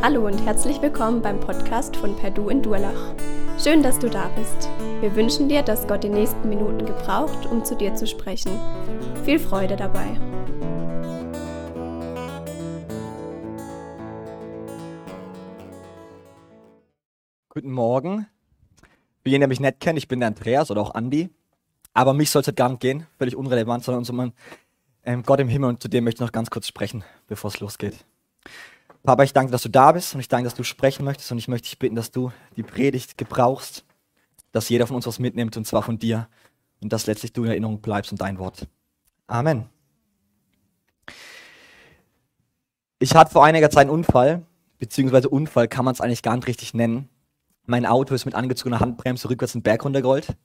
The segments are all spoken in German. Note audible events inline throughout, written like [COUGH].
Hallo und herzlich willkommen beim Podcast von Perdu in Durlach. Schön, dass du da bist. Wir wünschen dir, dass Gott die nächsten Minuten gebraucht, um zu dir zu sprechen. Viel Freude dabei. Guten Morgen. Für jeden, der mich nicht kennt, ich bin der Andreas oder auch Andi. Aber mich soll es gar nicht gehen, völlig unrelevant, sondern um ähm, Gott im Himmel und zu dem möchte ich noch ganz kurz sprechen, bevor es losgeht. Papa, ich danke, dass du da bist und ich danke, dass du sprechen möchtest und ich möchte dich bitten, dass du die Predigt gebrauchst, dass jeder von uns was mitnimmt und zwar von dir und dass letztlich du in Erinnerung bleibst und dein Wort. Amen. Ich hatte vor einiger Zeit einen Unfall, beziehungsweise Unfall kann man es eigentlich gar nicht richtig nennen. Mein Auto ist mit angezogener Handbremse rückwärts den Berg runtergerollt.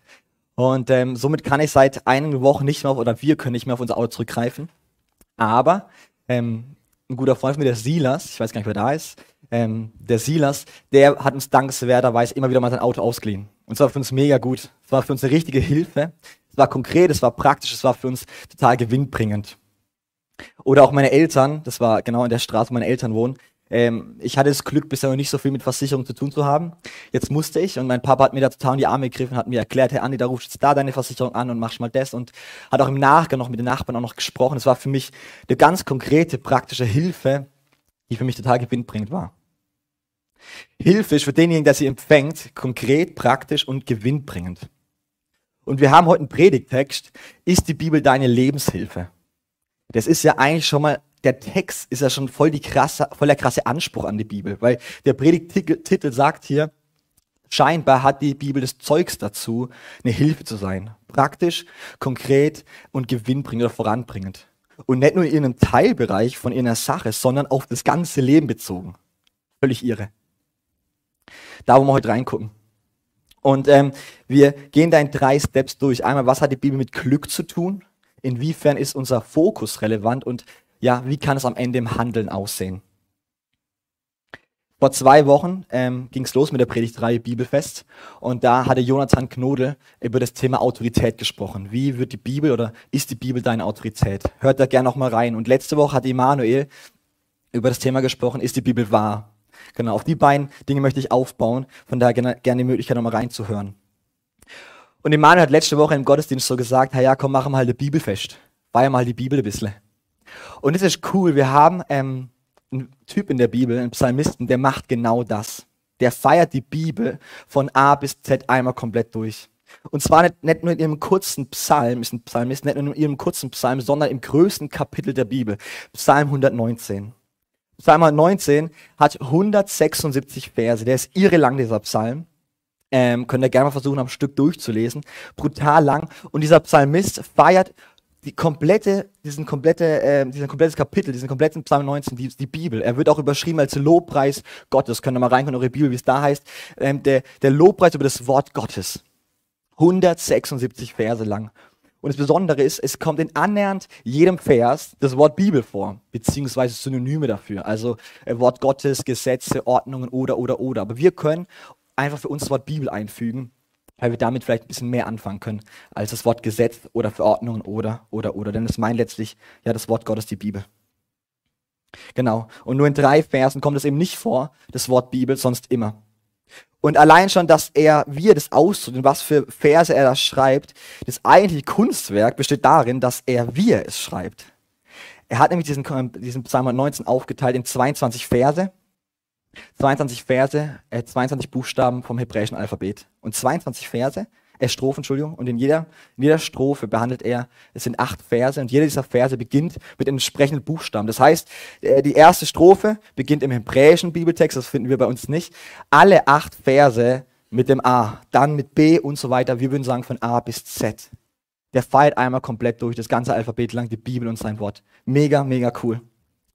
Und ähm, somit kann ich seit einigen Wochen nicht mehr auf, oder wir können nicht mehr auf unser Auto zurückgreifen. Aber ähm, ein guter Freund von mir, der Silas, ich weiß gar nicht, wer da ist, ähm, der Silas, der hat uns dankenswerterweise immer wieder mal sein Auto ausgeliehen. Und es war für uns mega gut. Es war für uns eine richtige Hilfe. Es war konkret, es war praktisch, es war für uns total gewinnbringend. Oder auch meine Eltern, das war genau in der Straße, wo meine Eltern wohnen, ähm, ich hatte das Glück, bisher noch nicht so viel mit Versicherung zu tun zu haben. Jetzt musste ich und mein Papa hat mir da total in die Arme gegriffen, hat mir erklärt, hey Andi, da rufst jetzt da deine Versicherung an und machst mal das und hat auch im Nachgang noch mit den Nachbarn auch noch gesprochen. Es war für mich eine ganz konkrete, praktische Hilfe, die für mich total gewinnbringend war. Hilfe ist für denjenigen, der sie empfängt, konkret, praktisch und gewinnbringend. Und wir haben heute einen Predigtext. Ist die Bibel deine Lebenshilfe? Das ist ja eigentlich schon mal der Text ist ja schon voll, die krasse, voll der krasse Anspruch an die Bibel, weil der Predigtitel sagt hier, scheinbar hat die Bibel das Zeugs dazu, eine Hilfe zu sein. Praktisch, konkret und gewinnbringend oder voranbringend. Und nicht nur in einem Teilbereich von ihrer Sache, sondern auf das ganze Leben bezogen. Völlig irre. Da wollen wir heute reingucken. Und ähm, wir gehen da in drei Steps durch. Einmal, was hat die Bibel mit Glück zu tun? Inwiefern ist unser Fokus relevant? Und ja, wie kann es am Ende im Handeln aussehen? Vor zwei Wochen ähm, ging es los mit der Predigtreihe Bibelfest und da hatte Jonathan Knodel über das Thema Autorität gesprochen. Wie wird die Bibel oder ist die Bibel deine Autorität? Hört da gerne noch mal rein. Und letzte Woche hat Emanuel über das Thema gesprochen, ist die Bibel wahr? Genau, auf die beiden Dinge möchte ich aufbauen, von daher gerne, die Möglichkeit noch mal reinzuhören. Und Emanuel hat letzte Woche im Gottesdienst so gesagt, ja, komm, machen wir halt ein Bibelfest. Feier mal die Bibel ein bisschen. Und es ist cool, wir haben ähm, einen Typ in der Bibel, einen Psalmisten, der macht genau das. Der feiert die Bibel von A bis Z einmal komplett durch. Und zwar nicht, nicht, nur in ihrem kurzen Psalm, ist ein Psalmist, nicht nur in ihrem kurzen Psalm, sondern im größten Kapitel der Bibel, Psalm 119. Psalm 119 hat 176 Verse, der ist irre lang, dieser Psalm. Ähm, könnt ihr gerne mal versuchen, am Stück durchzulesen. Brutal lang. Und dieser Psalmist feiert die komplette, diesen komplette, äh, diesen komplettes Kapitel, diesen kompletten Psalm 19, die, die Bibel. Er wird auch überschrieben als Lobpreis Gottes. Könnt ihr mal reinkommen in eure Bibel, wie es da heißt. Ähm, der, der Lobpreis über das Wort Gottes. 176 Verse lang. Und das Besondere ist, es kommt in annähernd jedem Vers das Wort Bibel vor, beziehungsweise Synonyme dafür. Also äh, Wort Gottes, Gesetze, Ordnungen oder, oder, oder. Aber wir können einfach für uns das Wort Bibel einfügen weil wir damit vielleicht ein bisschen mehr anfangen können als das Wort Gesetz oder Verordnungen oder, oder, oder. Denn es meint letztlich ja das Wort Gottes, die Bibel. Genau. Und nur in drei Versen kommt es eben nicht vor, das Wort Bibel, sonst immer. Und allein schon, dass er, wie er das ausdrückt und was für Verse er da schreibt, das eigentliche Kunstwerk besteht darin, dass er, wie er es schreibt. Er hat nämlich diesen, diesen Psalm 19 aufgeteilt in 22 Verse 22 Verse, äh, 22 Buchstaben vom hebräischen Alphabet. Und 22 Verse, äh, Strophen, Entschuldigung, und in jeder, in jeder Strophe behandelt er, es sind acht Verse, und jeder dieser Verse beginnt mit entsprechenden Buchstaben. Das heißt, äh, die erste Strophe beginnt im hebräischen Bibeltext, das finden wir bei uns nicht. Alle acht Verse mit dem A, dann mit B und so weiter, wir würden sagen von A bis Z. Der feiert einmal komplett durch das ganze Alphabet lang die Bibel und sein Wort. Mega, mega cool.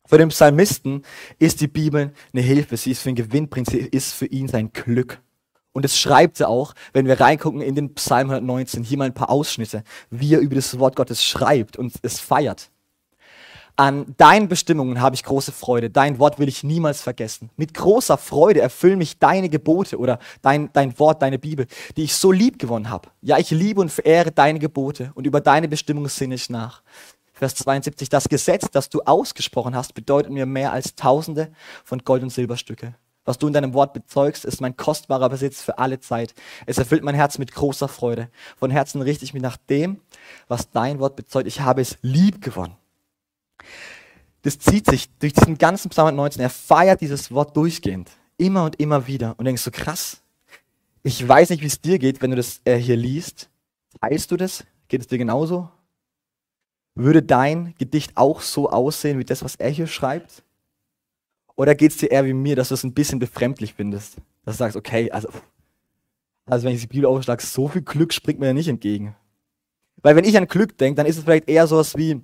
Für den Psalmisten ist die Bibel eine Hilfe. Sie ist für ihn Gewinnbringend. Sie ist für ihn sein Glück. Und es schreibt er auch, wenn wir reingucken in den Psalm 119, hier mal ein paar Ausschnitte, wie er über das Wort Gottes schreibt und es feiert. An deinen Bestimmungen habe ich große Freude. Dein Wort will ich niemals vergessen. Mit großer Freude erfüllen mich deine Gebote oder dein, dein Wort, deine Bibel, die ich so lieb gewonnen habe. Ja, ich liebe und verehre deine Gebote und über deine Bestimmungen sinne ich nach. Vers 72, das Gesetz, das du ausgesprochen hast, bedeutet mir mehr als Tausende von Gold- und Silberstücke. Was du in deinem Wort bezeugst, ist mein kostbarer Besitz für alle Zeit. Es erfüllt mein Herz mit großer Freude. Von Herzen richte ich mich nach dem, was dein Wort bezeugt. Ich habe es lieb gewonnen. Das zieht sich durch diesen ganzen Psalm 19. Er feiert dieses Wort durchgehend. Immer und immer wieder. Und denkst so, krass. Ich weiß nicht, wie es dir geht, wenn du das äh, hier liest. Teilst du das? Geht es dir genauso? Würde dein Gedicht auch so aussehen wie das, was er hier schreibt? Oder geht es dir eher wie mir, dass du es ein bisschen befremdlich findest? Dass du sagst, okay, also, also wenn ich die Bibel aufschlage, so viel Glück springt mir ja nicht entgegen. Weil wenn ich an Glück denke, dann ist es vielleicht eher sowas wie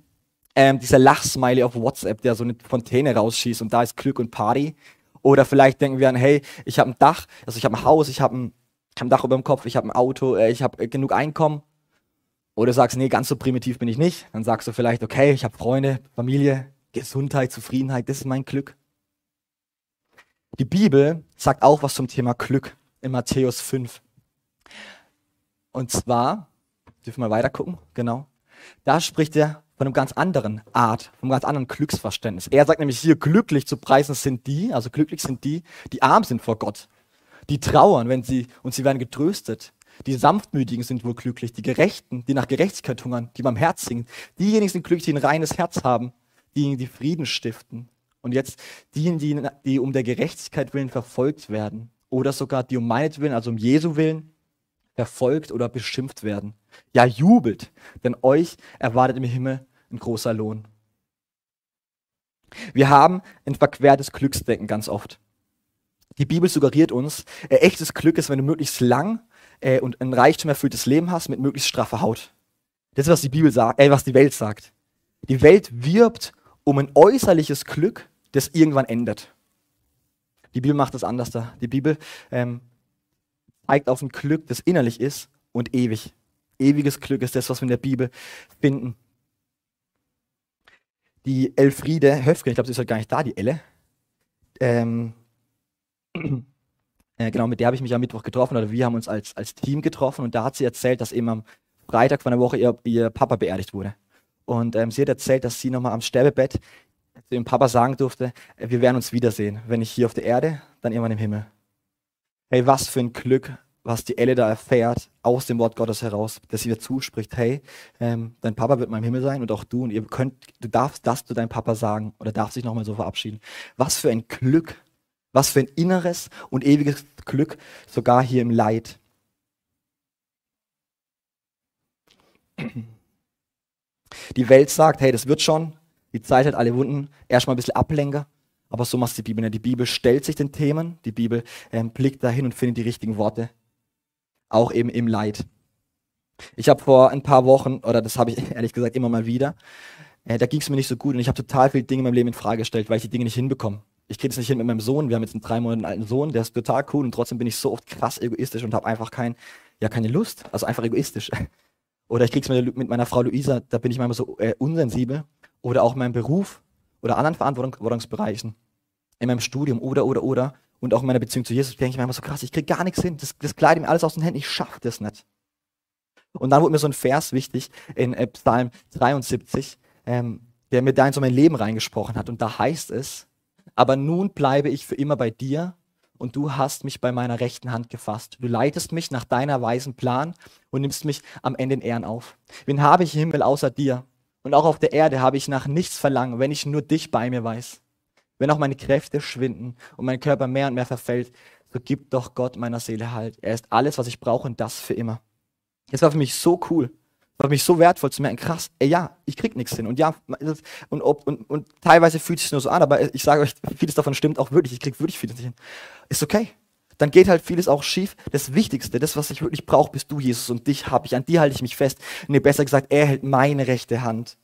ähm, dieser Lachsmiley auf WhatsApp, der so eine Fontäne rausschießt und da ist Glück und Party. Oder vielleicht denken wir an, hey, ich habe ein Dach, also ich habe ein Haus, ich habe ein, hab ein Dach über dem Kopf, ich habe ein Auto, äh, ich habe äh, genug Einkommen. Oder du sagst, nee, ganz so primitiv bin ich nicht. Dann sagst du vielleicht, okay, ich habe Freunde, Familie, Gesundheit, Zufriedenheit, das ist mein Glück. Die Bibel sagt auch was zum Thema Glück in Matthäus 5. Und zwar, dürfen wir weiter gucken, genau. Da spricht er von einem ganz anderen Art, von einem ganz anderen Glücksverständnis. Er sagt nämlich hier, glücklich zu preisen sind die, also glücklich sind die, die arm sind vor Gott. Die trauern, wenn sie, und sie werden getröstet. Die Sanftmütigen sind wohl glücklich, die Gerechten, die nach Gerechtigkeit hungern, die beim Herz singen. Diejenigen sind glücklich, die ein reines Herz haben, diejenigen, die Frieden stiften. Und jetzt diejenigen, die, die um der Gerechtigkeit willen verfolgt werden oder sogar die um meinetwillen, also um Jesu willen, verfolgt oder beschimpft werden. Ja, jubelt, denn euch erwartet im Himmel ein großer Lohn. Wir haben ein verquertes Glücksdenken ganz oft. Die Bibel suggeriert uns, äh, echtes Glück ist, wenn du möglichst lang äh, und ein reichtum erfülltes Leben hast mit möglichst straffer Haut. Das ist, was die Bibel sagt, äh, was die Welt sagt. Die Welt wirbt um ein äußerliches Glück, das irgendwann endet. Die Bibel macht das anders da. Die Bibel ähm, zeigt auf ein Glück, das innerlich ist und ewig. Ewiges Glück ist das, was wir in der Bibel finden. Die Elfriede Höfgen, ich glaube, sie ist heute gar nicht da, die Elle. Ähm, [CLEARS THROAT] äh, genau, mit der habe ich mich am Mittwoch getroffen, oder wir haben uns als, als Team getroffen und da hat sie erzählt, dass eben am Freitag von der Woche ihr, ihr Papa beerdigt wurde. Und ähm, sie hat erzählt, dass sie nochmal am Sterbebett zu dem Papa sagen durfte, äh, wir werden uns wiedersehen. Wenn nicht hier auf der Erde, dann irgendwann im Himmel. Hey, was für ein Glück, was die Elle da erfährt, aus dem Wort Gottes heraus, dass sie ihr zuspricht, hey, ähm, dein Papa wird mal im Himmel sein und auch du und ihr könnt, du darfst das zu deinem Papa sagen oder darfst dich nochmal so verabschieden. Was für ein Glück, was für ein inneres und ewiges Glück, sogar hier im Leid. Die Welt sagt, hey, das wird schon, die Zeit hat alle Wunden, erstmal ein bisschen Ablenker, aber so macht die Bibel. Die Bibel stellt sich den Themen, die Bibel ähm, blickt dahin und findet die richtigen Worte, auch eben im Leid. Ich habe vor ein paar Wochen, oder das habe ich [LAUGHS] ehrlich gesagt immer mal wieder, äh, da ging es mir nicht so gut und ich habe total viele Dinge in meinem Leben in Frage gestellt, weil ich die Dinge nicht hinbekomme. Ich kriege es nicht hin mit meinem Sohn. Wir haben jetzt einen drei Monate alten Sohn, der ist total cool und trotzdem bin ich so oft krass egoistisch und habe einfach kein, ja, keine Lust. Also einfach egoistisch. [LAUGHS] Oder ich kriege es mit, mit, meiner Frau Luisa, da bin ich manchmal so äh, unsensibel oder auch in meinem Beruf oder anderen Verantwortungsbereichen, in meinem Studium oder, oder, oder und auch in meiner Beziehung zu Jesus denke ich immer so krass, ich kriege gar nichts hin, das, das gleitet mir alles aus den Händen, ich schaffe das nicht. Und dann wurde mir so ein Vers wichtig in äh, Psalm 73, ähm, der mir da in so mein Leben reingesprochen hat. Und da heißt es, aber nun bleibe ich für immer bei dir und du hast mich bei meiner rechten Hand gefasst. Du leitest mich nach deiner weisen Plan und nimmst mich am Ende in Ehren auf. Wen habe ich im Himmel außer dir? Und auch auf der Erde habe ich nach nichts verlangen, wenn ich nur dich bei mir weiß. Wenn auch meine Kräfte schwinden und mein Körper mehr und mehr verfällt, so gibt doch Gott meiner Seele Halt. Er ist alles, was ich brauche und das für immer. Das war für mich so cool. Für mich so wertvoll zu merken, krass, ey, ja, ich krieg nichts hin. Und ja, und, ob, und, und teilweise fühlt es sich nur so an, aber ich sage euch, vieles davon stimmt auch wirklich. Ich krieg wirklich vieles nicht hin. Ist okay. Dann geht halt vieles auch schief. Das Wichtigste, das, was ich wirklich brauche, bist du, Jesus, und dich habe ich. An dir halte ich mich fest. Nee, besser gesagt, er hält meine rechte Hand.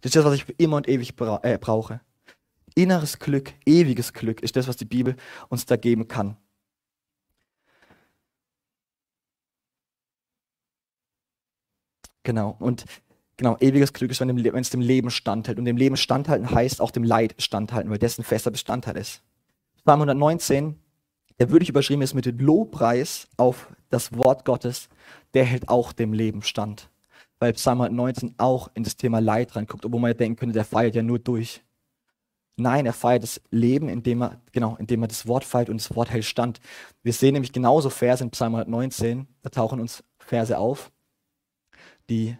Das ist das, was ich immer und ewig bra äh, brauche. Inneres Glück, ewiges Glück ist das, was die Bibel uns da geben kann. Genau. Und genau, ewiges Glück ist, wenn es dem Leben standhält. Und dem Leben standhalten heißt auch dem Leid standhalten, weil dessen fester Bestandteil ist. Psalm 119 der würdig überschrieben ist mit dem Lobpreis auf das Wort Gottes, der hält auch dem Leben stand. weil Psalm 119 auch in das Thema Leid reinguckt, obwohl man ja denken könnte, der feiert ja nur durch. Nein, er feiert das Leben, indem er, genau, indem er das Wort feiert und das Wort hält stand. Wir sehen nämlich genauso Verse in Psalm 119, da tauchen uns Verse auf, die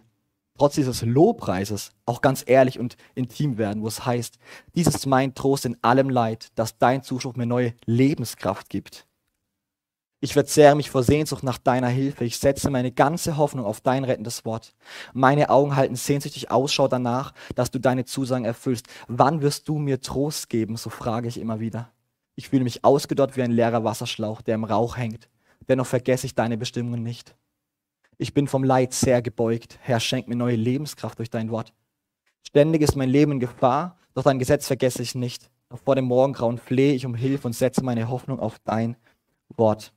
trotz dieses Lobpreises auch ganz ehrlich und intim werden, wo es heißt, dies ist mein Trost in allem Leid, dass dein Zuspruch mir neue Lebenskraft gibt. Ich verzehre mich vor Sehnsucht nach deiner Hilfe. Ich setze meine ganze Hoffnung auf dein rettendes Wort. Meine Augen halten sehnsüchtig Ausschau danach, dass du deine Zusagen erfüllst. Wann wirst du mir Trost geben? So frage ich immer wieder. Ich fühle mich ausgedott wie ein leerer Wasserschlauch, der im Rauch hängt. Dennoch vergesse ich deine Bestimmungen nicht. Ich bin vom Leid sehr gebeugt. Herr, schenk mir neue Lebenskraft durch dein Wort. Ständig ist mein Leben in Gefahr, doch dein Gesetz vergesse ich nicht. Doch vor dem Morgengrauen flehe ich um Hilfe und setze meine Hoffnung auf dein Wort.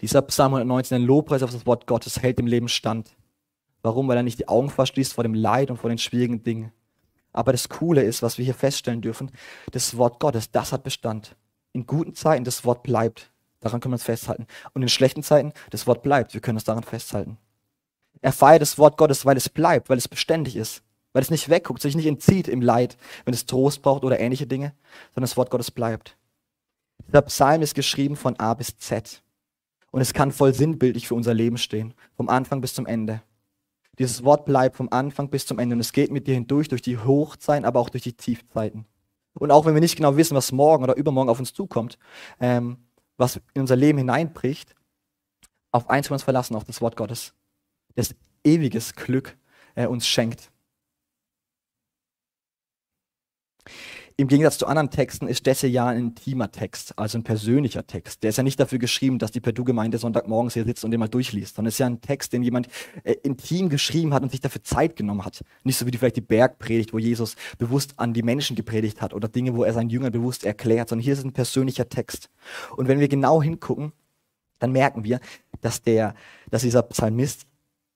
Dieser Psalm 119, ein Lobpreis auf das Wort Gottes, hält dem Leben stand. Warum? Weil er nicht die Augen verschließt vor dem Leid und vor den schwierigen Dingen. Aber das Coole ist, was wir hier feststellen dürfen, das Wort Gottes, das hat Bestand. In guten Zeiten, das Wort bleibt. Daran können wir uns festhalten. Und in schlechten Zeiten, das Wort bleibt. Wir können uns daran festhalten. Er feiert das Wort Gottes, weil es bleibt, weil es beständig ist. Weil es nicht wegguckt, sich nicht entzieht im Leid, wenn es Trost braucht oder ähnliche Dinge, sondern das Wort Gottes bleibt. Dieser Psalm ist geschrieben von A bis Z. Und es kann voll sinnbildlich für unser Leben stehen, vom Anfang bis zum Ende. Dieses Wort bleibt vom Anfang bis zum Ende und es geht mit dir hindurch, durch die Hochzeiten, aber auch durch die Tiefzeiten. Und auch wenn wir nicht genau wissen, was morgen oder übermorgen auf uns zukommt, ähm, was in unser Leben hineinbricht, auf eins wir uns verlassen, auf das Wort Gottes, das ewiges Glück äh, uns schenkt. Im Gegensatz zu anderen Texten ist das ja ein intimer Text, also ein persönlicher Text. Der ist ja nicht dafür geschrieben, dass die Perdu-Gemeinde Sonntagmorgens hier sitzt und den mal durchliest, sondern es ist ja ein Text, den jemand äh, intim geschrieben hat und sich dafür Zeit genommen hat. Nicht so wie die, vielleicht die Bergpredigt, wo Jesus bewusst an die Menschen gepredigt hat oder Dinge, wo er seinen Jüngern bewusst erklärt, sondern hier ist ein persönlicher Text. Und wenn wir genau hingucken, dann merken wir, dass, der, dass dieser Psalmist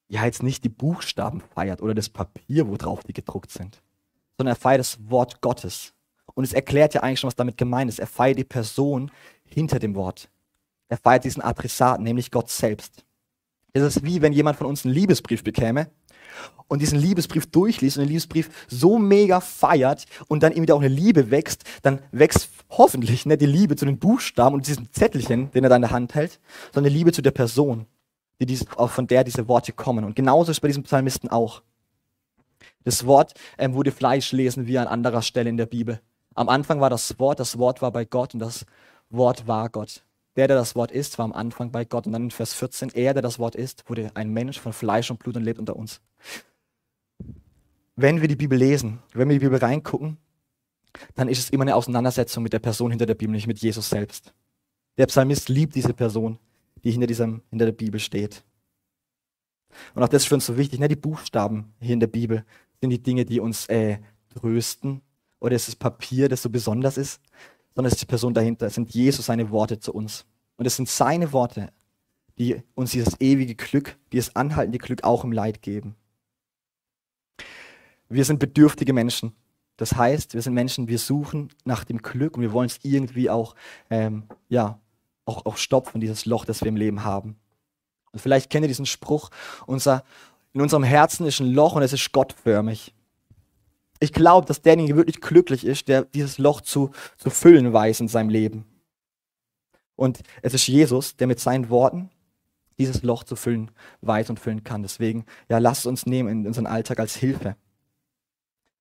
ja jetzt nicht die Buchstaben feiert oder das Papier, wo drauf die gedruckt sind, sondern er feiert das Wort Gottes. Und es erklärt ja eigentlich schon, was damit gemeint ist. Er feiert die Person hinter dem Wort. Er feiert diesen Adressaten, nämlich Gott selbst. Es ist wie wenn jemand von uns einen Liebesbrief bekäme und diesen Liebesbrief durchliest und den Liebesbrief so mega feiert und dann ihm wieder auch eine Liebe wächst, dann wächst hoffentlich nicht die Liebe zu den Buchstaben und diesem Zettelchen, den er da in der Hand hält, sondern die Liebe zu der Person, die diese, von der diese Worte kommen. Und genauso ist bei diesem Psalmisten auch. Das Wort ähm, wurde Fleisch lesen wie an anderer Stelle in der Bibel. Am Anfang war das Wort, das Wort war bei Gott und das Wort war Gott. Der, der das Wort ist, war am Anfang bei Gott. Und dann in Vers 14, er, der das Wort ist, wurde ein Mensch von Fleisch und Blut und lebt unter uns. Wenn wir die Bibel lesen, wenn wir die Bibel reingucken, dann ist es immer eine Auseinandersetzung mit der Person hinter der Bibel, nicht mit Jesus selbst. Der Psalmist liebt diese Person, die hinter, diesem, hinter der Bibel steht. Und auch das ist für uns so wichtig. Ne? Die Buchstaben hier in der Bibel sind die Dinge, die uns äh, trösten, oder ist es Papier, das so besonders ist, sondern es ist die Person dahinter. Es sind Jesus seine Worte zu uns. Und es sind seine Worte, die uns dieses ewige Glück, dieses anhaltende Glück auch im Leid geben. Wir sind bedürftige Menschen. Das heißt, wir sind Menschen, wir suchen nach dem Glück und wir wollen es irgendwie auch, ähm, ja, auch, auch stopfen, dieses Loch, das wir im Leben haben. Und vielleicht kennt ihr diesen Spruch, unser, in unserem Herzen ist ein Loch und es ist gottförmig. Ich glaube, dass derjenige wirklich glücklich ist, der dieses Loch zu, zu füllen weiß in seinem Leben. Und es ist Jesus, der mit seinen Worten dieses Loch zu füllen weiß und füllen kann. Deswegen, ja, lasst uns nehmen in unseren Alltag als Hilfe.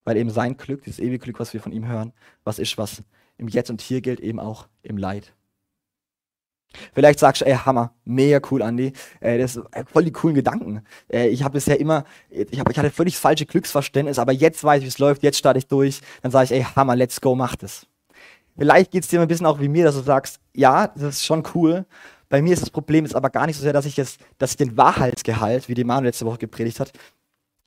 Weil eben sein Glück, dieses ewige Glück, was wir von ihm hören, was ist, was im Jetzt und Hier gilt, eben auch im Leid. Vielleicht sagst du, ey, Hammer, mega cool, Andi. Äh, das ist voll die coolen Gedanken. Äh, ich habe bisher immer, ich, hab, ich hatte völlig falsche Glücksverständnis, aber jetzt weiß ich, wie es läuft, jetzt starte ich durch. Dann sage ich, ey, Hammer, let's go, mach das. Vielleicht geht es dir ein bisschen auch wie mir, dass du sagst, ja, das ist schon cool. Bei mir ist das Problem ist aber gar nicht so sehr, dass ich jetzt, dass ich den Wahrheitsgehalt, wie die Manu letzte Woche gepredigt hat,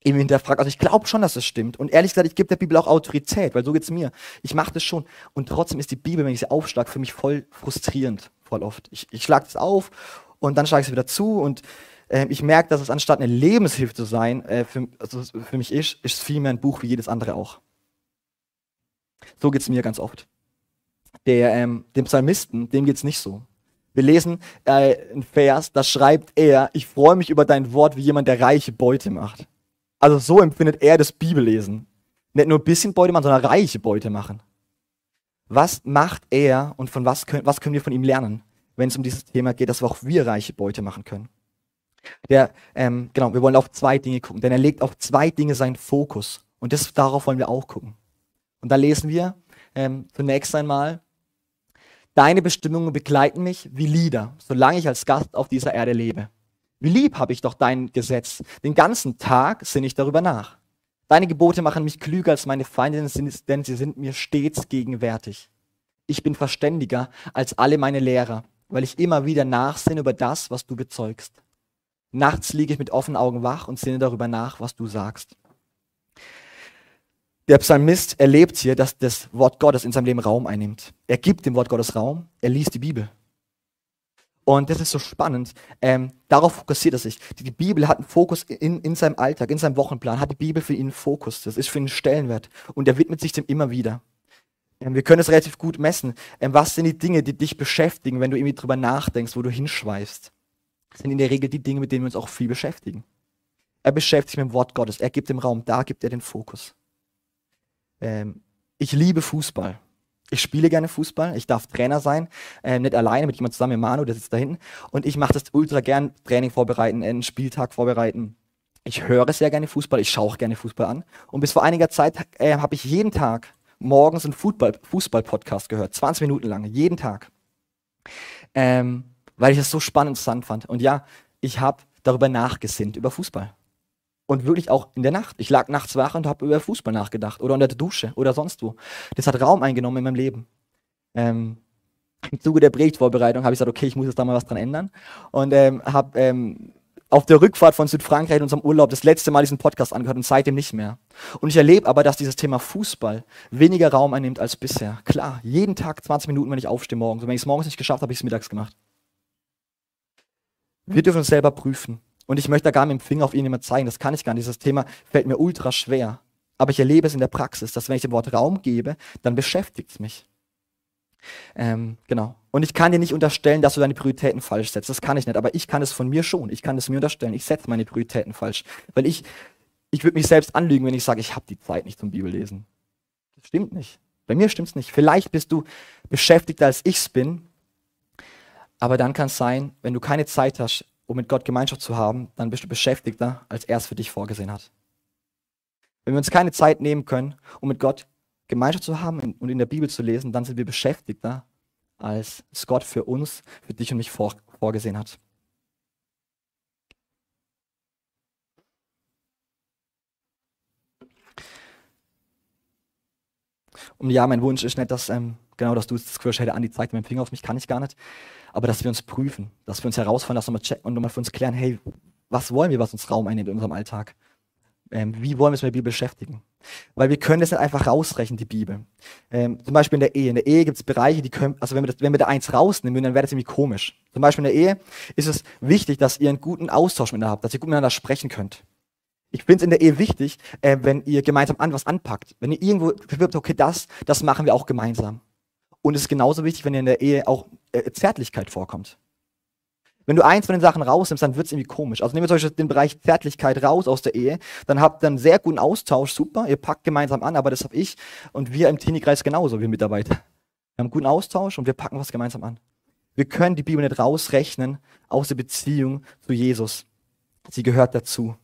eben hinterfragt. Also ich glaube schon, dass es stimmt. Und ehrlich gesagt, ich gebe der Bibel auch Autorität, weil so geht es mir. Ich mache das schon. Und trotzdem ist die Bibel, wenn ich sie aufschlage, für mich voll frustrierend voll oft. Ich, ich schlage es auf und dann schlage ich es wieder zu und äh, ich merke, dass es anstatt eine Lebenshilfe zu sein, äh, für, also für mich ist, ist es vielmehr ein Buch wie jedes andere auch. So geht es mir ganz oft. Der, ähm, dem Psalmisten, dem geht es nicht so. Wir lesen äh, einen Vers, da schreibt er, ich freue mich über dein Wort wie jemand, der reiche Beute macht. Also so empfindet er das Bibellesen. Nicht nur ein bisschen Beute machen, sondern reiche Beute machen. Was macht er und von was können, was können wir von ihm lernen, wenn es um dieses Thema geht, dass wir auch wir reiche Beute machen können? Der, ähm, genau, wir wollen auf zwei Dinge gucken, denn er legt auf zwei Dinge seinen Fokus. Und das, darauf wollen wir auch gucken. Und da lesen wir ähm, zunächst einmal, deine Bestimmungen begleiten mich wie Lieder, solange ich als Gast auf dieser Erde lebe. Wie lieb habe ich doch dein Gesetz. Den ganzen Tag sinne ich darüber nach. Deine Gebote machen mich klüger als meine Feinde, denn sie sind mir stets gegenwärtig. Ich bin verständiger als alle meine Lehrer, weil ich immer wieder nachsinne über das, was du bezeugst. Nachts liege ich mit offenen Augen wach und sinne darüber nach, was du sagst. Der Psalmist erlebt hier, dass das Wort Gottes in seinem Leben Raum einnimmt. Er gibt dem Wort Gottes Raum, er liest die Bibel. Und das ist so spannend. Ähm, darauf fokussiert er sich. Die, die Bibel hat einen Fokus in, in seinem Alltag, in seinem Wochenplan, hat die Bibel für ihn einen Fokus. Das ist für ihn ein Stellenwert. Und er widmet sich dem immer wieder. Ähm, wir können es relativ gut messen. Ähm, was sind die Dinge, die dich beschäftigen, wenn du irgendwie drüber nachdenkst, wo du hinschweifst? Das sind in der Regel die Dinge, mit denen wir uns auch viel beschäftigen. Er beschäftigt sich mit dem Wort Gottes. Er gibt dem Raum. Da gibt er den Fokus. Ähm, ich liebe Fußball. Ich spiele gerne Fußball, ich darf Trainer sein, äh, nicht alleine, mit jemand zusammen, Manu, der sitzt da hinten. Und ich mache das ultra gern, Training vorbereiten, einen Spieltag vorbereiten. Ich höre sehr gerne Fußball, ich schaue auch gerne Fußball an. Und bis vor einiger Zeit äh, habe ich jeden Tag morgens einen Fußball-Podcast gehört, 20 Minuten lang, jeden Tag. Ähm, weil ich das so spannend und interessant fand. Und ja, ich habe darüber nachgesinnt, über Fußball. Und wirklich auch in der Nacht. Ich lag nachts wach und habe über Fußball nachgedacht oder unter der Dusche oder sonst wo. Das hat Raum eingenommen in meinem Leben. Ähm, Im Zuge der Predigtvorbereitung habe ich gesagt, okay, ich muss jetzt da mal was dran ändern. Und ähm, habe ähm, auf der Rückfahrt von Südfrankreich in unserem Urlaub das letzte Mal diesen Podcast angehört und seitdem nicht mehr. Und ich erlebe aber, dass dieses Thema Fußball weniger Raum einnimmt als bisher. Klar, jeden Tag 20 Minuten, wenn ich aufstehe morgens. Und wenn ich es morgens nicht geschafft habe, habe ich es mittags gemacht. Wir dürfen uns selber prüfen. Und ich möchte da gar mit dem Finger auf ihn immer zeigen, das kann ich gar nicht. Dieses Thema fällt mir ultra schwer. Aber ich erlebe es in der Praxis, dass wenn ich dem Wort Raum gebe, dann beschäftigt es mich. Ähm, genau. Und ich kann dir nicht unterstellen, dass du deine Prioritäten falsch setzt. Das kann ich nicht. Aber ich kann es von mir schon. Ich kann es mir unterstellen. Ich setze meine Prioritäten falsch. Weil ich, ich würde mich selbst anlügen, wenn ich sage, ich habe die Zeit nicht zum Bibellesen. Das stimmt nicht. Bei mir stimmt es nicht. Vielleicht bist du beschäftigter, als ich es bin. Aber dann kann es sein, wenn du keine Zeit hast, um mit Gott Gemeinschaft zu haben, dann bist du beschäftigter, als er es für dich vorgesehen hat. Wenn wir uns keine Zeit nehmen können, um mit Gott Gemeinschaft zu haben und in der Bibel zu lesen, dann sind wir beschäftigter, als es Gott für uns, für dich und mich vor, vorgesehen hat. Und ja, mein Wunsch ist nicht, dass, ähm, genau, dass du das Gefühl hast, Andi zeigt mit dem Finger auf mich, kann ich gar nicht aber dass wir uns prüfen, dass wir uns herausfinden, dass wir mal checken und nochmal für uns klären, hey, was wollen wir, was uns Raum einnimmt in unserem Alltag? Ähm, wie wollen wir uns mit der Bibel beschäftigen? Weil wir können das nicht einfach rausrechnen, die Bibel. Ähm, zum Beispiel in der Ehe. In der Ehe gibt es Bereiche, die können, also wenn wir, das, wenn wir da eins rausnehmen, dann wäre das irgendwie komisch. Zum Beispiel in der Ehe ist es wichtig, dass ihr einen guten Austausch miteinander habt, dass ihr gut miteinander sprechen könnt. Ich finde es in der Ehe wichtig, äh, wenn ihr gemeinsam an was anpackt. Wenn ihr irgendwo bewirbt, okay, das, das machen wir auch gemeinsam. Und es ist genauso wichtig, wenn in der Ehe auch äh, Zärtlichkeit vorkommt. Wenn du eins von den Sachen rausnimmst, dann wird es irgendwie komisch. Also nehmen wir zum Beispiel den Bereich Zärtlichkeit raus aus der Ehe, dann habt ihr einen sehr guten Austausch, super, ihr packt gemeinsam an, aber das habe ich und wir im Teenie-Kreis genauso, wir Mitarbeiter. Wir haben einen guten Austausch und wir packen was gemeinsam an. Wir können die Bibel nicht rausrechnen aus der Beziehung zu Jesus. Sie gehört dazu.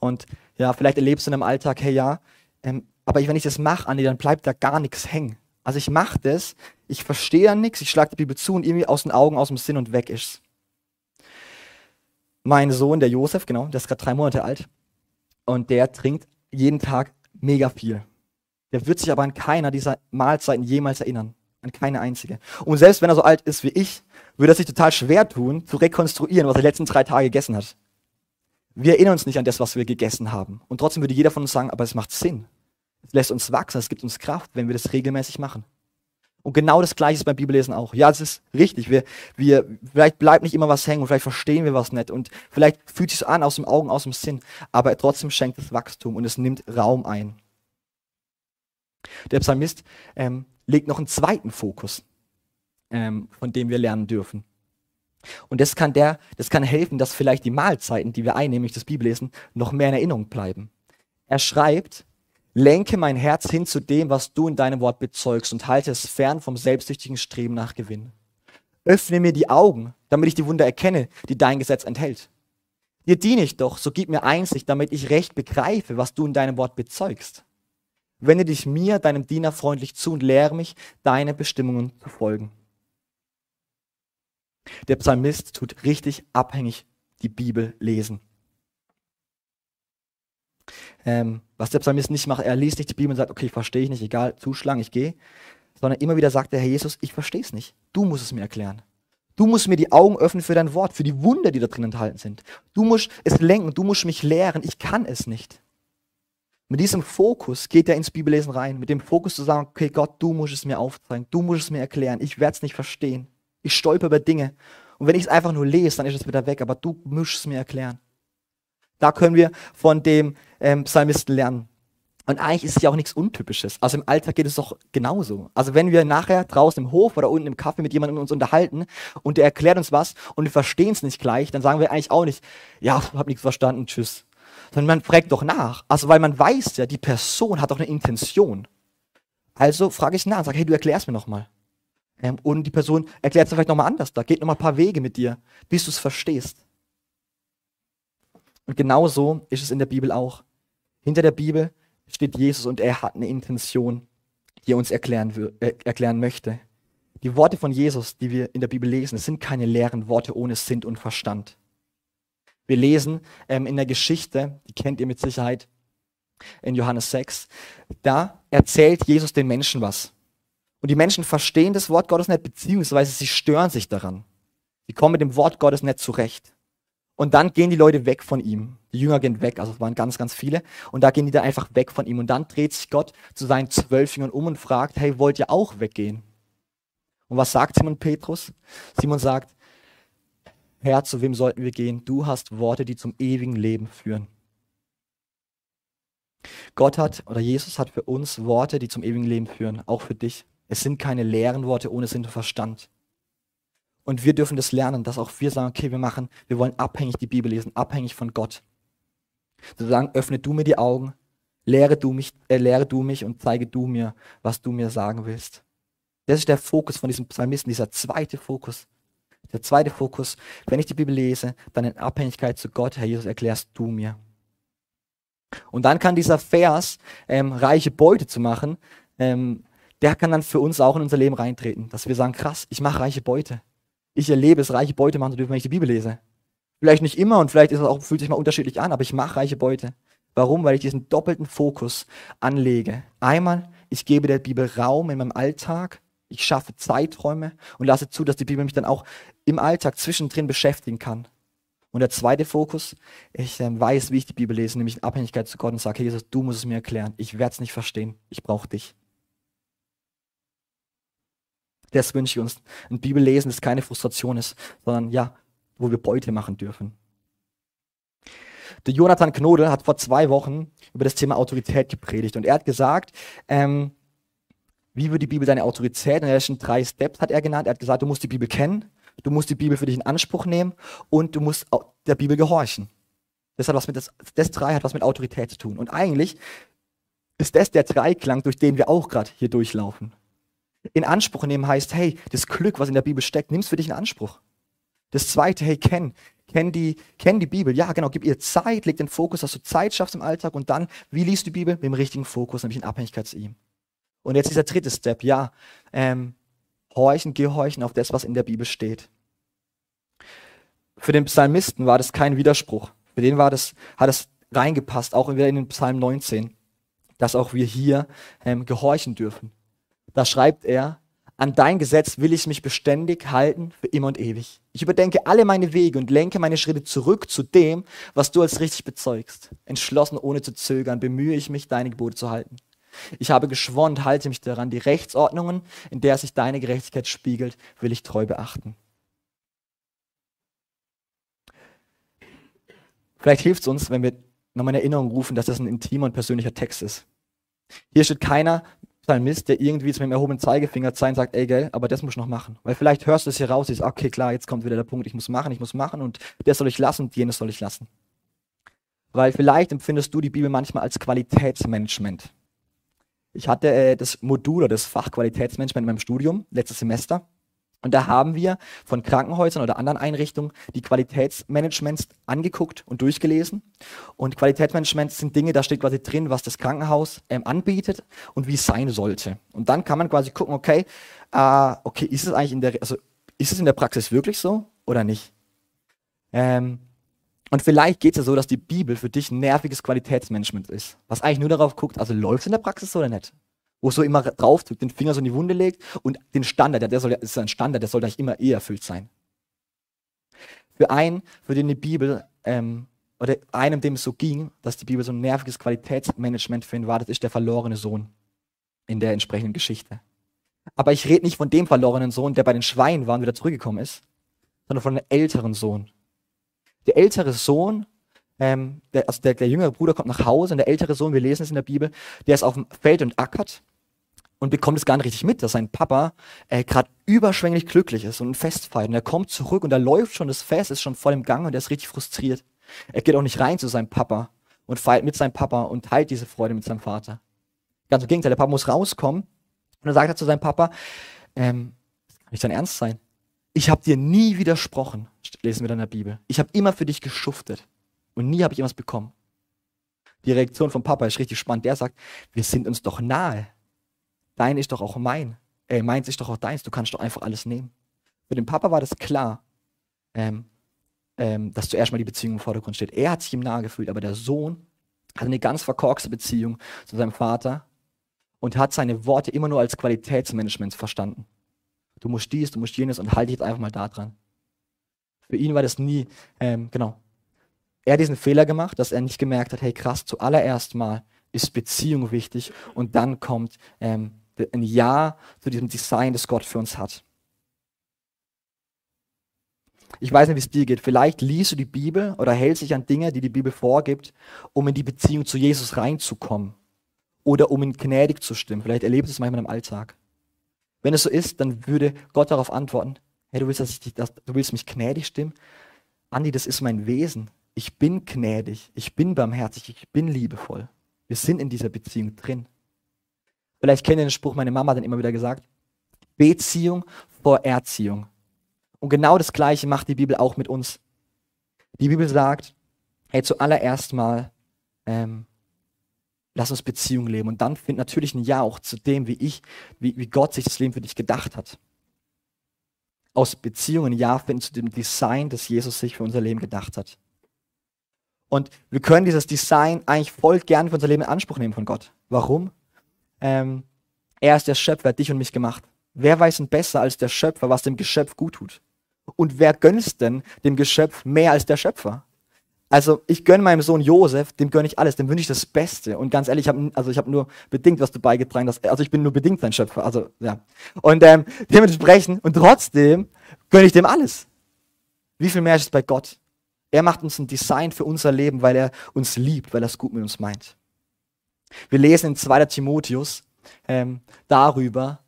Und ja, vielleicht erlebst du in deinem Alltag, hey ja, ähm, aber wenn ich das mache, Andi, dann bleibt da gar nichts hängen. Also ich mache das, ich verstehe ja nichts, ich schlage die Bibel zu und irgendwie aus den Augen, aus dem Sinn und weg ist's. Mein Sohn, der Josef, genau, der ist gerade drei Monate alt und der trinkt jeden Tag mega viel. Der wird sich aber an keiner dieser Mahlzeiten jemals erinnern. An keine einzige. Und selbst wenn er so alt ist wie ich, würde er sich total schwer tun, zu rekonstruieren, was er die letzten drei Tage gegessen hat. Wir erinnern uns nicht an das, was wir gegessen haben. Und trotzdem würde jeder von uns sagen, aber es macht Sinn. Es lässt uns wachsen, es gibt uns Kraft, wenn wir das regelmäßig machen. Und genau das Gleiche ist beim Bibellesen auch. Ja, es ist richtig. Wir, wir, vielleicht bleibt nicht immer was hängen und vielleicht verstehen wir was nicht und vielleicht fühlt es sich an aus dem Augen, aus dem Sinn, aber trotzdem schenkt es Wachstum und es nimmt Raum ein. Der Psalmist ähm, legt noch einen zweiten Fokus. ähm, von dem wir lernen dürfen. Und das kann, der, das kann helfen, dass vielleicht die Mahlzeiten, die wir einnehmen, nämlich das Bibellesen, noch mehr in Erinnerung bleiben. Er schreibt, lenke mein Herz hin zu dem, was du in deinem Wort bezeugst und halte es fern vom selbstsüchtigen Streben nach Gewinn. Öffne mir die Augen, damit ich die Wunder erkenne, die dein Gesetz enthält. Dir diene ich doch, so gib mir Einsicht, damit ich recht begreife, was du in deinem Wort bezeugst. Wende dich mir, deinem Diener, freundlich zu und lehre mich, deine Bestimmungen zu folgen. Der Psalmist tut richtig abhängig die Bibel lesen. Ähm, was der Psalmist nicht macht, er liest nicht die Bibel und sagt, okay, verstehe ich nicht, egal, zuschlagen, ich gehe, sondern immer wieder sagt der Herr Jesus, ich verstehe es nicht. Du musst es mir erklären. Du musst mir die Augen öffnen für dein Wort, für die Wunder, die da drin enthalten sind. Du musst es lenken, du musst mich lehren, ich kann es nicht. Mit diesem Fokus geht er ins Bibellesen rein, mit dem Fokus zu sagen, okay Gott, du musst es mir aufzeigen, du musst es mir erklären, ich werde es nicht verstehen. Ich stolper über Dinge. Und wenn ich es einfach nur lese, dann ist es wieder weg, aber du musst es mir erklären. Da können wir von dem ähm, Psalmisten lernen. Und eigentlich ist es ja auch nichts Untypisches. Also im Alltag geht es doch genauso. Also wenn wir nachher draußen im Hof oder unten im Kaffee mit jemandem uns unterhalten und der erklärt uns was und wir verstehen es nicht gleich, dann sagen wir eigentlich auch nicht, ja, hab nichts verstanden, tschüss sondern man fragt doch nach. Also weil man weiß ja, die Person hat doch eine Intention. Also frage ich nach und sage, hey, du erklärst mir nochmal. Ähm, und die Person erklärt es vielleicht nochmal anders. Da geht nochmal ein paar Wege mit dir, bis du es verstehst. Und genauso ist es in der Bibel auch. Hinter der Bibel steht Jesus und er hat eine Intention, die er uns erklären, äh, erklären möchte. Die Worte von Jesus, die wir in der Bibel lesen, sind keine leeren Worte ohne Sinn und Verstand. Wir lesen ähm, in der Geschichte, die kennt ihr mit Sicherheit, in Johannes 6, da erzählt Jesus den Menschen was. Und die Menschen verstehen das Wort Gottes nicht, beziehungsweise sie stören sich daran. Sie kommen mit dem Wort Gottes nicht zurecht. Und dann gehen die Leute weg von ihm. Die Jünger gehen weg, also es waren ganz, ganz viele. Und da gehen die dann einfach weg von ihm. Und dann dreht sich Gott zu seinen zwölf Jüngern um und fragt, hey, wollt ihr auch weggehen? Und was sagt Simon Petrus? Simon sagt, Herr, zu wem sollten wir gehen? Du hast Worte, die zum ewigen Leben führen. Gott hat oder Jesus hat für uns Worte, die zum ewigen Leben führen, auch für dich. Es sind keine leeren Worte ohne Sinn und Verstand. Und wir dürfen das lernen, dass auch wir sagen, okay, wir machen, wir wollen abhängig die Bibel lesen, abhängig von Gott. Zu sagen, öffne du mir die Augen, lehre du mich, äh, lehre du mich und zeige du mir, was du mir sagen willst. Das ist der Fokus von diesem Psalmisten, dieser zweite Fokus. Der zweite Fokus, wenn ich die Bibel lese, dann in Abhängigkeit zu Gott, Herr Jesus, erklärst du mir. Und dann kann dieser Vers, ähm, reiche Beute zu machen, ähm, der kann dann für uns auch in unser Leben reintreten, dass wir sagen, krass, ich mache reiche Beute. Ich erlebe es, reiche Beute machen zu dürfen, wenn ich die Bibel lese. Vielleicht nicht immer und vielleicht ist es auch, fühlt sich mal unterschiedlich an, aber ich mache reiche Beute. Warum? Weil ich diesen doppelten Fokus anlege. Einmal, ich gebe der Bibel Raum in meinem Alltag ich schaffe Zeiträume und lasse zu, dass die Bibel mich dann auch im Alltag zwischendrin beschäftigen kann. Und der zweite Fokus, ich äh, weiß, wie ich die Bibel lese, nämlich in Abhängigkeit zu Gott und sage, Jesus, du musst es mir erklären. Ich werde es nicht verstehen. Ich brauche dich. Das wünsche ich uns. Ein Bibellesen, das keine Frustration ist, sondern ja, wo wir Beute machen dürfen. Der Jonathan Knodel hat vor zwei Wochen über das Thema Autorität gepredigt und er hat gesagt, ähm, wie wird die Bibel deine Autorität? Und er schon drei Steps hat er genannt. Er hat gesagt, du musst die Bibel kennen, du musst die Bibel für dich in Anspruch nehmen und du musst der Bibel gehorchen. Das, hat was mit, das, das drei hat was mit Autorität zu tun. Und eigentlich ist das der Dreiklang, durch den wir auch gerade hier durchlaufen. In Anspruch nehmen heißt, hey, das Glück, was in der Bibel steckt, nimm's für dich in Anspruch. Das zweite, hey, kenn, kenn die, kenn die Bibel. Ja, genau, gib ihr Zeit, leg den Fokus, dass du Zeit schaffst im Alltag und dann, wie liest du die Bibel? Mit dem richtigen Fokus, nämlich in Abhängigkeit zu ihm. Und jetzt dieser dritte Step, ja, ähm, horchen, gehorchen auf das, was in der Bibel steht. Für den Psalmisten war das kein Widerspruch. Für den war das, hat es reingepasst, auch wieder in den Psalm 19, dass auch wir hier ähm, gehorchen dürfen. Da schreibt er, an dein Gesetz will ich mich beständig halten für immer und ewig. Ich überdenke alle meine Wege und lenke meine Schritte zurück zu dem, was du als richtig bezeugst. Entschlossen, ohne zu zögern, bemühe ich mich, deine Gebote zu halten. Ich habe geschworen, halte mich daran, die Rechtsordnungen, in der sich deine Gerechtigkeit spiegelt, will ich treu beachten. Vielleicht hilft es uns, wenn wir nochmal in Erinnerung rufen, dass das ein intimer und persönlicher Text ist. Hier steht keiner Psalmist, der irgendwie mit dem erhobenen Zeigefinger zeigt und sagt, ey, gell, aber das muss ich noch machen. Weil vielleicht hörst du es hier raus, ist, okay, klar, jetzt kommt wieder der Punkt, ich muss machen, ich muss machen und das soll ich lassen und jenes soll ich lassen. Weil vielleicht empfindest du die Bibel manchmal als Qualitätsmanagement. Ich hatte äh, das Modul oder das Fach Qualitätsmanagement in meinem Studium letztes Semester. Und da haben wir von Krankenhäusern oder anderen Einrichtungen die Qualitätsmanagements angeguckt und durchgelesen. Und Qualitätsmanagements sind Dinge, da steht quasi drin, was das Krankenhaus ähm, anbietet und wie es sein sollte. Und dann kann man quasi gucken, okay, äh, okay, ist es eigentlich in der, also ist es in der Praxis wirklich so oder nicht? Ähm, und vielleicht geht es ja so, dass die Bibel für dich ein nerviges Qualitätsmanagement ist, was eigentlich nur darauf guckt, also läuft es in der Praxis so oder nicht? Wo so immer drauf drückt, den Finger so in die Wunde legt und den Standard, der soll, ist ein Standard, der sollte eigentlich immer eh erfüllt sein. Für einen, für den die Bibel, ähm, oder einem, dem es so ging, dass die Bibel so ein nerviges Qualitätsmanagement für ihn war, das ist der verlorene Sohn in der entsprechenden Geschichte. Aber ich rede nicht von dem verlorenen Sohn, der bei den Schweinen war und wieder zurückgekommen ist, sondern von einem älteren Sohn. Der ältere Sohn, ähm, der, also der, der jüngere Bruder kommt nach Hause und der ältere Sohn, wir lesen es in der Bibel, der ist auf dem Feld und ackert und bekommt es gar nicht richtig mit, dass sein Papa äh, gerade überschwänglich glücklich ist und ein Fest feiert. Und er kommt zurück und da läuft schon das Fest, ist schon voll im Gang und er ist richtig frustriert. Er geht auch nicht rein zu seinem Papa und feiert mit seinem Papa und teilt diese Freude mit seinem Vater. Ganz im Gegenteil, der Papa muss rauskommen und dann sagt er zu seinem Papa, ähm, das kann nicht dein Ernst sein. Ich habe dir nie widersprochen, lesen wir dann in der Bibel. Ich habe immer für dich geschuftet und nie habe ich irgendwas bekommen. Die Reaktion vom Papa ist richtig spannend. Der sagt, wir sind uns doch nahe. Dein ist doch auch mein. Äh, meins ist doch auch deins. Du kannst doch einfach alles nehmen. Für den Papa war das klar, ähm, ähm, dass zuerst mal die Beziehung im Vordergrund steht. Er hat sich ihm nahe gefühlt, aber der Sohn hat eine ganz verkorkste Beziehung zu seinem Vater und hat seine Worte immer nur als Qualitätsmanagement verstanden. Du musst dies, du musst jenes und halte dich jetzt einfach mal da dran. Für ihn war das nie, ähm, genau. Er hat diesen Fehler gemacht, dass er nicht gemerkt hat, hey krass, zuallererst mal ist Beziehung wichtig und dann kommt ähm, ein Ja zu diesem Design, das Gott für uns hat. Ich weiß nicht, wie es dir geht. Vielleicht liest du die Bibel oder hältst dich an Dinge, die die Bibel vorgibt, um in die Beziehung zu Jesus reinzukommen oder um ihn gnädig zu stimmen. Vielleicht erlebst du es manchmal im Alltag. Wenn es so ist, dann würde Gott darauf antworten, hey, du willst, dass ich dich, dass, du willst mich gnädig stimmen? Andi, das ist mein Wesen. Ich bin gnädig, ich bin barmherzig, ich bin liebevoll. Wir sind in dieser Beziehung drin. Vielleicht kennt ihr den Spruch, meine Mama hat dann immer wieder gesagt, Beziehung vor Erziehung. Und genau das Gleiche macht die Bibel auch mit uns. Die Bibel sagt, hey, zuallererst mal, ähm, lass uns Beziehung leben. Und dann findet natürlich ein Ja auch zu dem, wie ich, wie, wie Gott sich das Leben für dich gedacht hat. Aus Beziehungen Ja finden zu dem Design, das Jesus sich für unser Leben gedacht hat. Und wir können dieses Design eigentlich voll gern für unser Leben in Anspruch nehmen von Gott. Warum? Ähm, er ist der Schöpfer, dich und mich gemacht. Wer weiß denn besser als der Schöpfer, was dem Geschöpf gut tut? Und wer gönnt denn dem Geschöpf mehr als der Schöpfer? Also ich gönne meinem Sohn Josef, dem gönne ich alles, dem wünsche ich das Beste. Und ganz ehrlich, ich habe also hab nur bedingt, was du beigetragen hast. Also ich bin nur bedingt sein Schöpfer. Also ja. Und ähm, dementsprechend und trotzdem gönne ich dem alles. Wie viel mehr ist es bei Gott? Er macht uns ein Design für unser Leben, weil er uns liebt, weil er es gut mit uns meint. Wir lesen in 2. Timotheus ähm, darüber,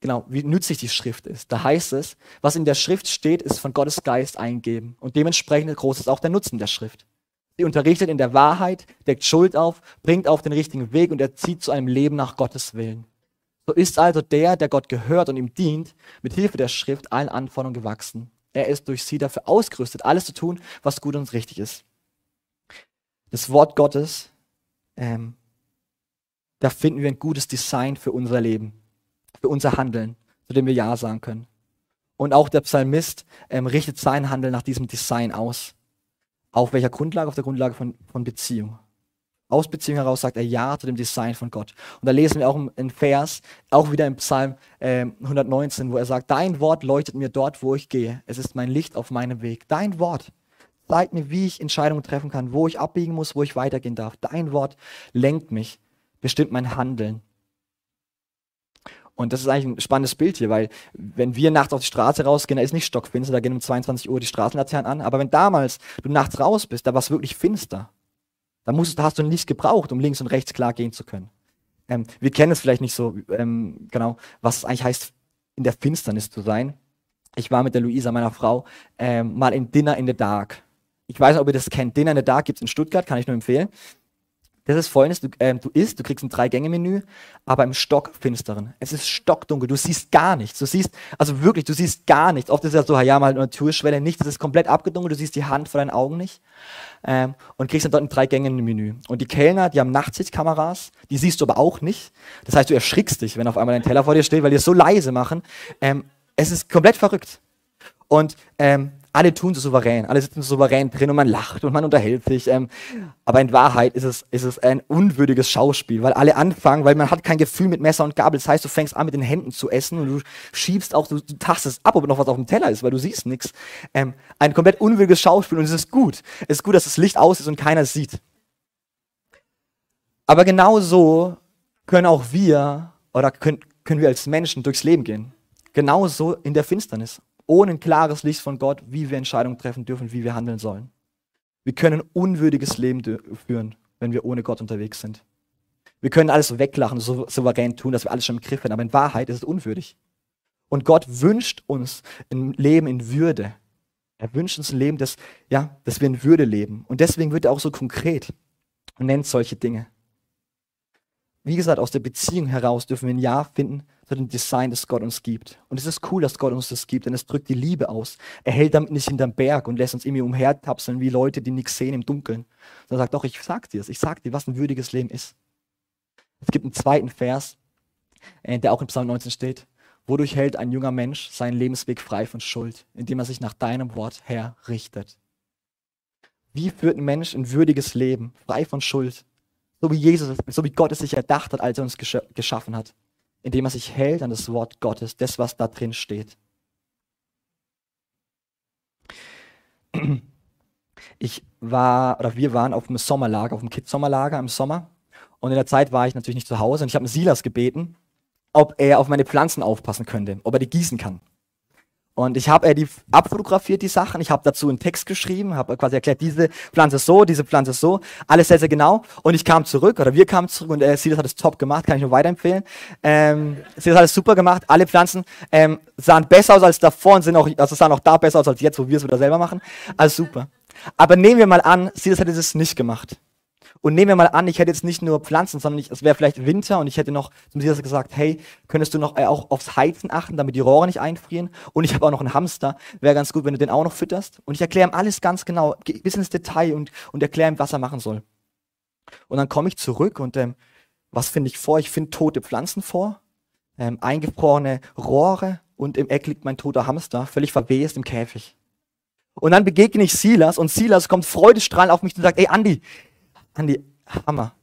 genau, wie nützlich die Schrift ist. Da heißt es, was in der Schrift steht, ist von Gottes Geist eingeben. Und dementsprechend groß ist auch der Nutzen der Schrift. Sie unterrichtet in der Wahrheit, deckt Schuld auf, bringt auf den richtigen Weg und erzieht zu einem Leben nach Gottes Willen. So ist also der, der Gott gehört und ihm dient, mit Hilfe der Schrift allen Anforderungen gewachsen. Er ist durch sie dafür ausgerüstet, alles zu tun, was gut und richtig ist. Das Wort Gottes ähm, da finden wir ein gutes Design für unser Leben, für unser Handeln, zu dem wir Ja sagen können. Und auch der Psalmist ähm, richtet sein Handeln nach diesem Design aus. Auf welcher Grundlage? Auf der Grundlage von, von Beziehung. Aus Beziehung heraus sagt er Ja zu dem Design von Gott. Und da lesen wir auch einen Vers, auch wieder im Psalm äh, 119, wo er sagt, Dein Wort leuchtet mir dort, wo ich gehe. Es ist mein Licht auf meinem Weg. Dein Wort zeigt mir, wie ich Entscheidungen treffen kann, wo ich abbiegen muss, wo ich weitergehen darf. Dein Wort lenkt mich bestimmt mein Handeln. Und das ist eigentlich ein spannendes Bild hier, weil wenn wir nachts auf die Straße rausgehen, da ist nicht stockfinster, da gehen um 22 Uhr die Straßenlaternen an. Aber wenn damals du nachts raus bist, da war es wirklich finster. Da, musst, da hast du ein Licht gebraucht, um links und rechts klar gehen zu können. Ähm, wir kennen es vielleicht nicht so ähm, genau, was es eigentlich heißt, in der Finsternis zu sein. Ich war mit der Luisa, meiner Frau, ähm, mal in Dinner in the Dark. Ich weiß nicht, ob ihr das kennt. Dinner in the Dark gibt es in Stuttgart, kann ich nur empfehlen. Das ist folgendes, du, ähm, du isst, du kriegst ein Drei-Gänge-Menü, aber im Stockfinsteren. Es ist stockdunkel, du siehst gar nichts. Du siehst, also wirklich, du siehst gar nichts. Oft ist ja so, ja, mal eine Türschwelle, nichts, es ist komplett abgedunkelt, du siehst die Hand vor deinen Augen nicht. Ähm, und kriegst dann dort ein Drei-Gänge-Menü. Und die Kellner, die haben Nachtsichtkameras, die siehst du aber auch nicht. Das heißt, du erschrickst dich, wenn auf einmal dein Teller vor dir steht, weil die es so leise machen. Ähm, es ist komplett verrückt. Und ähm, alle tun so souverän, alle sitzen so souverän drin und man lacht und man unterhält sich. Ähm, aber in Wahrheit ist es, ist es ein unwürdiges Schauspiel, weil alle anfangen, weil man hat kein Gefühl mit Messer und Gabel. Das heißt, du fängst an mit den Händen zu essen und du schiebst auch, du, du tastest ab, ob noch was auf dem Teller ist, weil du siehst nichts. Ähm, ein komplett unwürdiges Schauspiel und es ist gut. Es ist gut, dass das Licht aus ist und keiner es sieht. Aber genau so können auch wir oder können, können wir als Menschen durchs Leben gehen. Genauso in der Finsternis ohne ein klares Licht von Gott, wie wir Entscheidungen treffen dürfen, wie wir handeln sollen. Wir können unwürdiges Leben führen, wenn wir ohne Gott unterwegs sind. Wir können alles weglachen, so souverän tun, dass wir alles schon im Griff haben, aber in Wahrheit ist es unwürdig. Und Gott wünscht uns ein Leben in Würde. Er wünscht uns ein Leben, das, ja, dass wir in Würde leben. Und deswegen wird er auch so konkret und nennt solche Dinge. Wie gesagt, aus der Beziehung heraus dürfen wir ein Ja finden dem Design, das Gott uns gibt. Und es ist cool, dass Gott uns das gibt, denn es drückt die Liebe aus. Er hält damit nicht hinterm Berg und lässt uns irgendwie umhertapseln wie Leute, die nichts sehen im Dunkeln. Sondern sagt, doch, ich sag dir es, ich sag dir, was ein würdiges Leben ist. Es gibt einen zweiten Vers, äh, der auch in Psalm 19 steht. Wodurch hält ein junger Mensch seinen Lebensweg frei von Schuld, indem er sich nach deinem Wort her richtet? Wie führt ein Mensch ein würdiges Leben, frei von Schuld? So wie Jesus, so wie Gott es sich erdacht hat, als er uns geschaffen hat indem er sich hält an das Wort Gottes, das, was da drin steht. Ich war, oder wir waren auf einem Sommerlager, auf einem Kids-Sommerlager im Sommer. Und in der Zeit war ich natürlich nicht zu Hause und ich habe Silas gebeten, ob er auf meine Pflanzen aufpassen könnte, ob er die gießen kann. Und ich habe äh, die abfotografiert, die Sachen. Ich habe dazu einen Text geschrieben, habe quasi erklärt, diese Pflanze ist so, diese Pflanze ist so. Alles sehr, sehr genau. Und ich kam zurück, oder wir kamen zurück und äh, Silas hat es top gemacht, kann ich nur weiterempfehlen. Ähm, Silas hat es super gemacht. Alle Pflanzen ähm, sahen besser aus als davor und sind auch, also sahen auch da besser aus als jetzt, wo wir es wieder selber machen. Also super. Aber nehmen wir mal an, Silas hätte es nicht gemacht. Und nehmen wir mal an, ich hätte jetzt nicht nur Pflanzen, sondern ich, es wäre vielleicht Winter und ich hätte noch zum Silas gesagt, hey, könntest du noch äh, auch aufs Heizen achten, damit die Rohre nicht einfrieren? Und ich habe auch noch einen Hamster, wäre ganz gut, wenn du den auch noch fütterst. Und ich erkläre ihm alles ganz genau, bis ins Detail und, und erkläre ihm, was er machen soll. Und dann komme ich zurück und ähm, was finde ich vor? Ich finde tote Pflanzen vor, ähm, eingefrorene Rohre und im Eck liegt mein toter Hamster, völlig verwest im Käfig. Und dann begegne ich Silas und Silas kommt freudestrahlend auf mich und sagt, ey Andi, Andi, Hammer.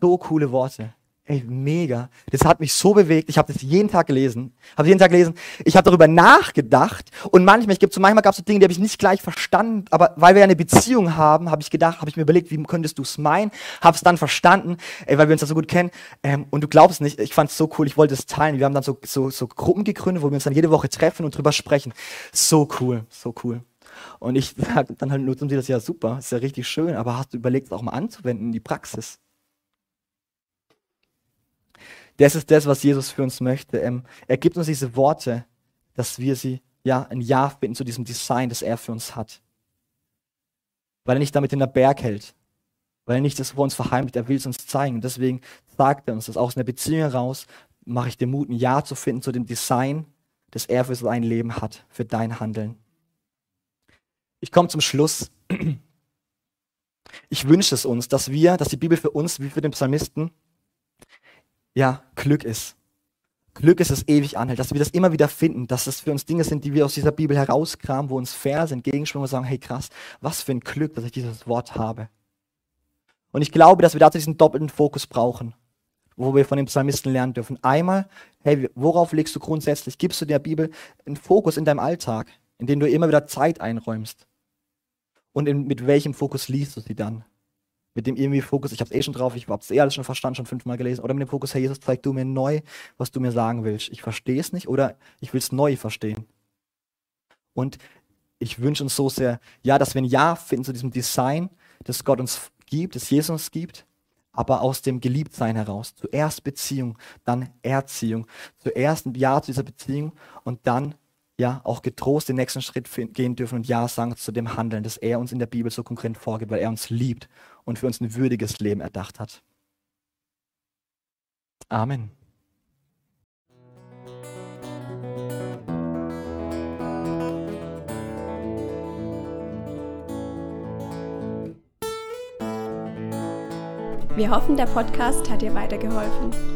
So coole Worte. Ey, mega. Das hat mich so bewegt. Ich habe das jeden Tag gelesen. Habe jeden Tag gelesen. Ich habe darüber nachgedacht. Und manchmal, ich gebe so, manchmal gab es so Dinge, die habe ich nicht gleich verstanden. Aber weil wir ja eine Beziehung haben, habe ich gedacht, habe ich mir überlegt, wie könntest du es meinen? Habe es dann verstanden, ey, weil wir uns da so gut kennen. Ähm, und du glaubst nicht, ich fand es so cool. Ich wollte es teilen. Wir haben dann so, so, so Gruppen gegründet, wo wir uns dann jede Woche treffen und drüber sprechen. So cool, so cool. Und ich [LAUGHS] sage dann halt nur zum Sie das ja super, ist ja richtig schön, aber hast du überlegt, es auch mal anzuwenden in die Praxis? Das ist das, was Jesus für uns möchte. Ähm, er gibt uns diese Worte, dass wir sie ja ein Ja finden zu diesem Design, das er für uns hat. Weil er nicht damit in der Berg hält, weil er nicht das vor uns verheimlicht, er will es uns zeigen. Und deswegen sagt er uns das aus einer Beziehung heraus, mache ich dir Mut, ein Ja zu finden zu dem Design, das er für sein Leben hat, für dein Handeln. Ich komme zum Schluss. Ich wünsche es uns, dass wir, dass die Bibel für uns, wie für den Psalmisten, ja, Glück ist. Glück ist es ewig anhält, dass wir das immer wieder finden, dass es für uns Dinge sind, die wir aus dieser Bibel herauskramen, wo uns Verse entgegenschwimmen und sagen, hey krass, was für ein Glück, dass ich dieses Wort habe. Und ich glaube, dass wir dazu diesen doppelten Fokus brauchen, wo wir von den Psalmisten lernen dürfen. Einmal, hey, worauf legst du grundsätzlich? Gibst du der Bibel einen Fokus in deinem Alltag? In denen du immer wieder Zeit einräumst. Und in, mit welchem Fokus liest du sie dann? Mit dem irgendwie Fokus, ich habe es eh schon drauf, ich habe es eh alles schon verstanden, schon fünfmal gelesen. Oder mit dem Fokus, Herr Jesus, zeig du mir neu, was du mir sagen willst. Ich verstehe es nicht oder ich will es neu verstehen. Und ich wünsche uns so sehr, ja, dass wir ein Ja finden zu diesem Design, das Gott uns gibt, das Jesus uns gibt, aber aus dem Geliebtsein heraus. Zuerst Beziehung, dann Erziehung. Zuerst ein Ja zu dieser Beziehung und dann ja auch getrost den nächsten Schritt gehen dürfen und Ja sagen zu dem Handeln, das er uns in der Bibel so konkret vorgibt, weil er uns liebt und für uns ein würdiges Leben erdacht hat. Amen. Wir hoffen, der Podcast hat dir weitergeholfen.